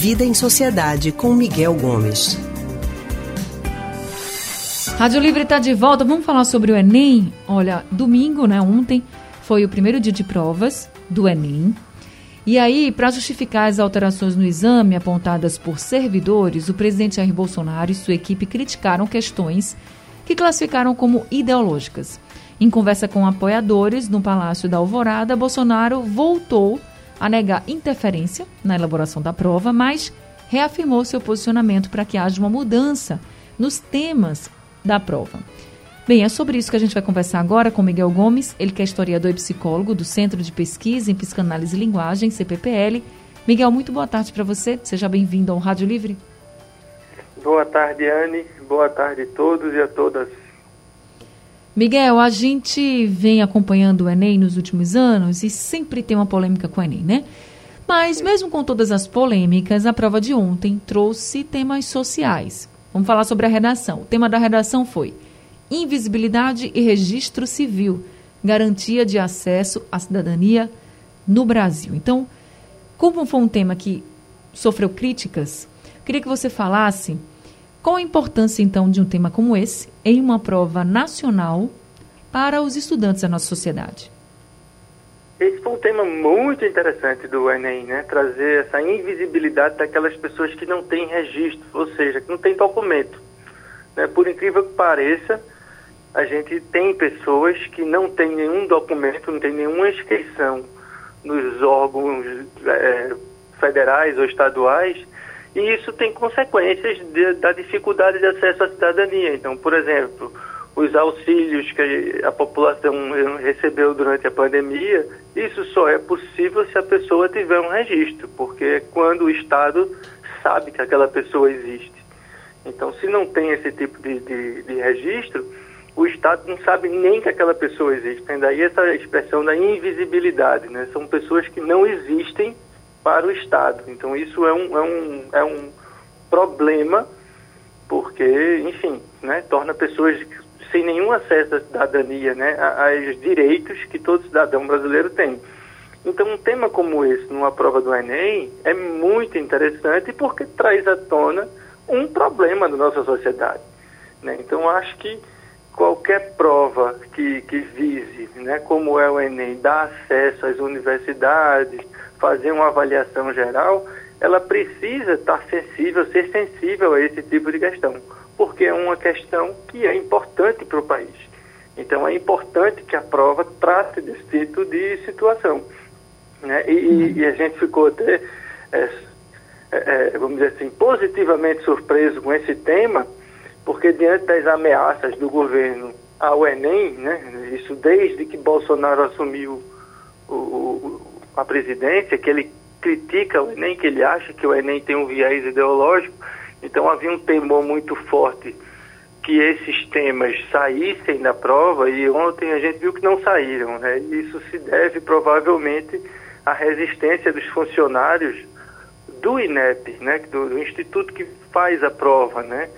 Vida em Sociedade com Miguel Gomes. Rádio Livre está de volta. Vamos falar sobre o Enem. Olha, domingo, né? Ontem foi o primeiro dia de provas do Enem. E aí, para justificar as alterações no exame apontadas por servidores, o presidente Jair Bolsonaro e sua equipe criticaram questões que classificaram como ideológicas. Em conversa com apoiadores no Palácio da Alvorada, Bolsonaro voltou a negar interferência na elaboração da prova, mas reafirmou seu posicionamento para que haja uma mudança nos temas da prova. Bem, é sobre isso que a gente vai conversar agora com Miguel Gomes, ele que é historiador e psicólogo do Centro de Pesquisa em Psicanálise e Linguagem, CPPL. Miguel, muito boa tarde para você. Seja bem-vindo ao Rádio Livre. Boa tarde, Anne. Boa tarde a todos e a todas. Miguel, a gente vem acompanhando o Enem nos últimos anos e sempre tem uma polêmica com o Enem, né? Mas, mesmo com todas as polêmicas, a prova de ontem trouxe temas sociais. Vamos falar sobre a redação. O tema da redação foi Invisibilidade e Registro Civil Garantia de Acesso à Cidadania no Brasil. Então, como foi um tema que sofreu críticas, queria que você falasse qual a importância, então, de um tema como esse em uma prova nacional para os estudantes da nossa sociedade? Esse foi um tema muito interessante do Enem, né? Trazer essa invisibilidade daquelas pessoas que não têm registro, ou seja, que não têm documento. Né? Por incrível que pareça, a gente tem pessoas que não têm nenhum documento, não têm nenhuma inscrição nos órgãos é, federais ou estaduais e isso tem consequências de, da dificuldade de acesso à cidadania. Então, por exemplo, os auxílios que a população recebeu durante a pandemia, isso só é possível se a pessoa tiver um registro, porque é quando o Estado sabe que aquela pessoa existe. Então, se não tem esse tipo de, de, de registro, o Estado não sabe nem que aquela pessoa existe. Tem daí essa expressão da invisibilidade, né? São pessoas que não existem para o Estado. Então isso é um, é um, é um problema, porque, enfim, né, torna pessoas sem nenhum acesso à cidadania, né, aos direitos que todo cidadão brasileiro tem. Então um tema como esse, numa prova do Enem, é muito interessante porque traz à tona um problema da nossa sociedade. Né? Então acho que qualquer prova que, que vise, né, como é o Enem, dar acesso às universidades, fazer uma avaliação geral, ela precisa estar sensível, ser sensível a esse tipo de questão, porque é uma questão que é importante para o país. Então é importante que a prova trate desse tipo de situação. Né? E, uhum. e a gente ficou até, é, é, vamos dizer assim, positivamente surpreso com esse tema, porque diante das ameaças do governo ao Enem, né, isso desde que Bolsonaro assumiu o, o a presidência, que ele critica o Enem, que ele acha que o Enem tem um viés ideológico. Então havia um temor muito forte que esses temas saíssem da prova e ontem a gente viu que não saíram. Né? Isso se deve provavelmente à resistência dos funcionários do INEP, né? do, do instituto que faz a prova, né?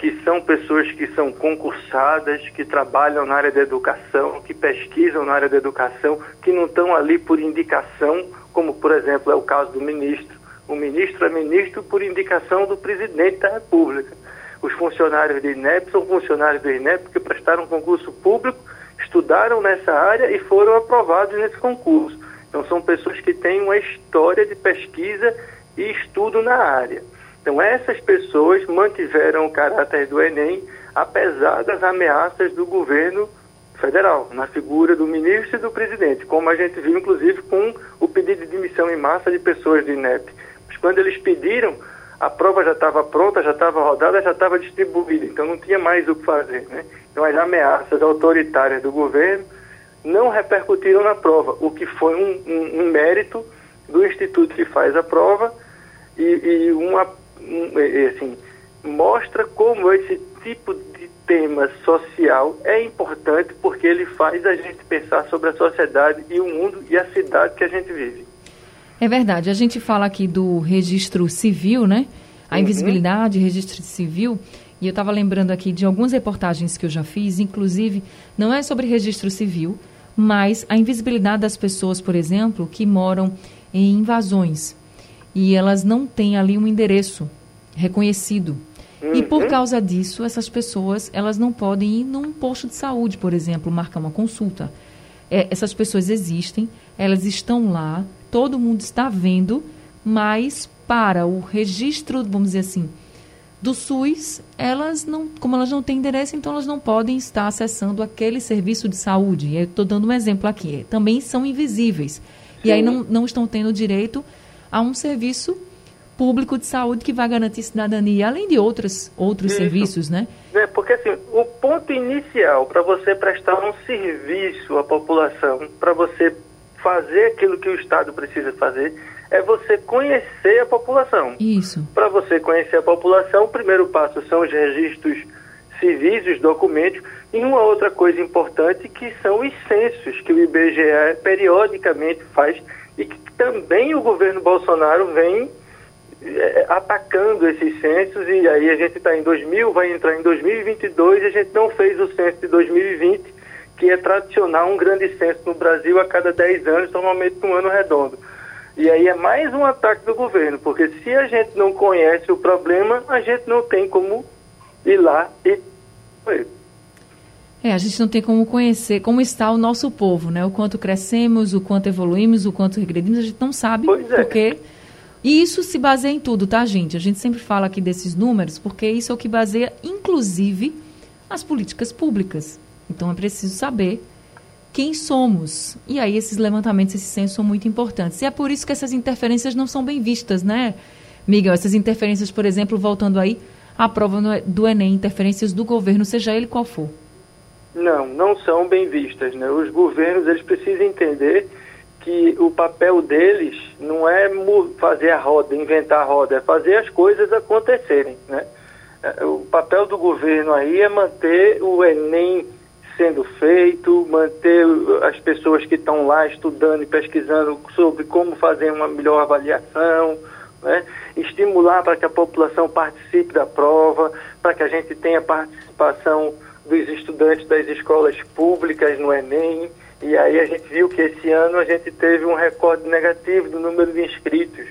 Que são pessoas que são concursadas, que trabalham na área da educação, que pesquisam na área da educação, que não estão ali por indicação, como por exemplo é o caso do ministro. O ministro é ministro por indicação do presidente da República. Os funcionários do INEP são funcionários do INEP que prestaram concurso público, estudaram nessa área e foram aprovados nesse concurso. Então são pessoas que têm uma história de pesquisa e estudo na área. Então, essas pessoas mantiveram o caráter do Enem, apesar das ameaças do governo federal, na figura do ministro e do presidente, como a gente viu, inclusive, com o pedido de demissão em massa de pessoas do INEP. Mas quando eles pediram, a prova já estava pronta, já estava rodada, já estava distribuída, então não tinha mais o que fazer. Né? Então, as ameaças autoritárias do governo não repercutiram na prova, o que foi um, um, um mérito do instituto que faz a prova e, e uma assim, mostra como esse tipo de tema social é importante porque ele faz a gente pensar sobre a sociedade e o mundo e a cidade que a gente vive. É verdade. A gente fala aqui do registro civil, né? A uhum. invisibilidade, registro civil. E eu estava lembrando aqui de algumas reportagens que eu já fiz, inclusive, não é sobre registro civil, mas a invisibilidade das pessoas, por exemplo, que moram em invasões e elas não têm ali um endereço reconhecido. Uhum. E por causa disso, essas pessoas elas não podem ir num posto de saúde, por exemplo, marcar uma consulta. É, essas pessoas existem, elas estão lá, todo mundo está vendo, mas para o registro, vamos dizer assim, do SUS, elas não, como elas não têm endereço, então elas não podem estar acessando aquele serviço de saúde. Eu estou dando um exemplo aqui. Também são invisíveis. E aí não, não estão tendo direito a um serviço público de saúde que vai garantir cidadania, além de outras, outros Isso. serviços, né? É, porque assim, o ponto inicial para você prestar um serviço à população, para você fazer aquilo que o Estado precisa fazer, é você conhecer a população. Isso. Para você conhecer a população, o primeiro passo são os registros civis, os documentos, e uma outra coisa importante que são os censos que o IBGE periodicamente faz e que também o governo Bolsonaro vem eh, atacando esses censos e aí a gente está em 2000, vai entrar em 2022 e a gente não fez o censo de 2020, que é tradicional um grande censo no Brasil a cada 10 anos, normalmente num ano redondo. E aí é mais um ataque do governo, porque se a gente não conhece o problema, a gente não tem como ir lá e. É, a gente não tem como conhecer como está o nosso povo, né? O quanto crescemos, o quanto evoluímos, o quanto regredimos, a gente não sabe Pois é. porque e isso se baseia em tudo, tá, gente? A gente sempre fala aqui desses números porque isso é o que baseia, inclusive, as políticas públicas. Então é preciso saber quem somos. E aí esses levantamentos, esses censos são muito importantes. E é por isso que essas interferências não são bem vistas, né, Miguel? Essas interferências, por exemplo, voltando aí à prova do Enem, interferências do governo, seja ele qual for. Não, não são bem vistas. Né? Os governos eles precisam entender que o papel deles não é fazer a roda, inventar a roda, é fazer as coisas acontecerem. Né? É, O papel do governo aí é manter o Enem sendo feito, manter as pessoas que estão lá estudando e pesquisando sobre como fazer uma melhor avaliação, né? estimular para que a população participe da prova, para que a gente tenha participação dos estudantes das escolas públicas no Enem. E aí a gente viu que esse ano a gente teve um recorde negativo do número de inscritos.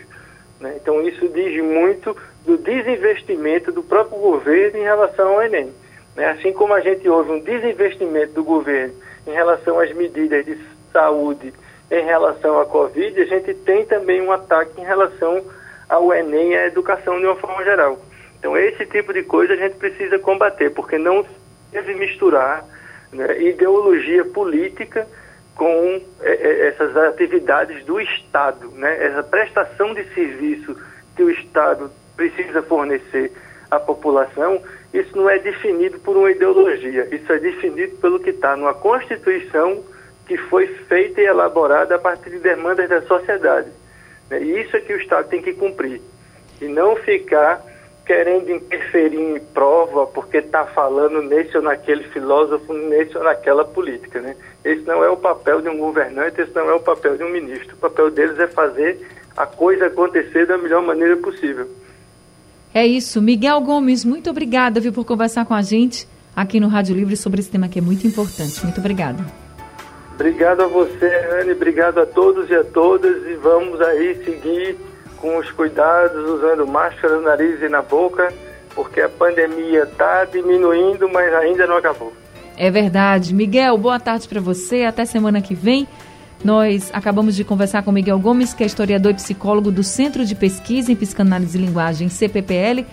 né? Então isso diz muito do desinvestimento do próprio governo em relação ao Enem. né? Assim como a gente houve um desinvestimento do governo em relação às medidas de saúde em relação à Covid, a gente tem também um ataque em relação ao Enem e à educação de uma forma geral. Então esse tipo de coisa a gente precisa combater, porque não deve misturar né, ideologia política com eh, eh, essas atividades do Estado, né, essa prestação de serviço que o Estado precisa fornecer à população, isso não é definido por uma ideologia, isso é definido pelo que está numa Constituição que foi feita e elaborada a partir de demandas da sociedade. E isso é que o Estado tem que cumprir. E não ficar querendo interferir em prova porque está falando nesse ou naquele filósofo, nesse ou naquela política. Né? Esse não é o papel de um governante, esse não é o papel de um ministro. O papel deles é fazer a coisa acontecer da melhor maneira possível. É isso. Miguel Gomes, muito obrigada por conversar com a gente aqui no Rádio Livre sobre esse tema que é muito importante. Muito obrigada. Obrigado a você, Anne, obrigado a todos e a todas e vamos aí seguir com os cuidados, usando máscara no nariz e na boca, porque a pandemia está diminuindo, mas ainda não acabou. É verdade. Miguel, boa tarde para você. Até semana que vem. Nós acabamos de conversar com Miguel Gomes, que é historiador e psicólogo do Centro de Pesquisa em Psicanálise e Linguagem, CPPL.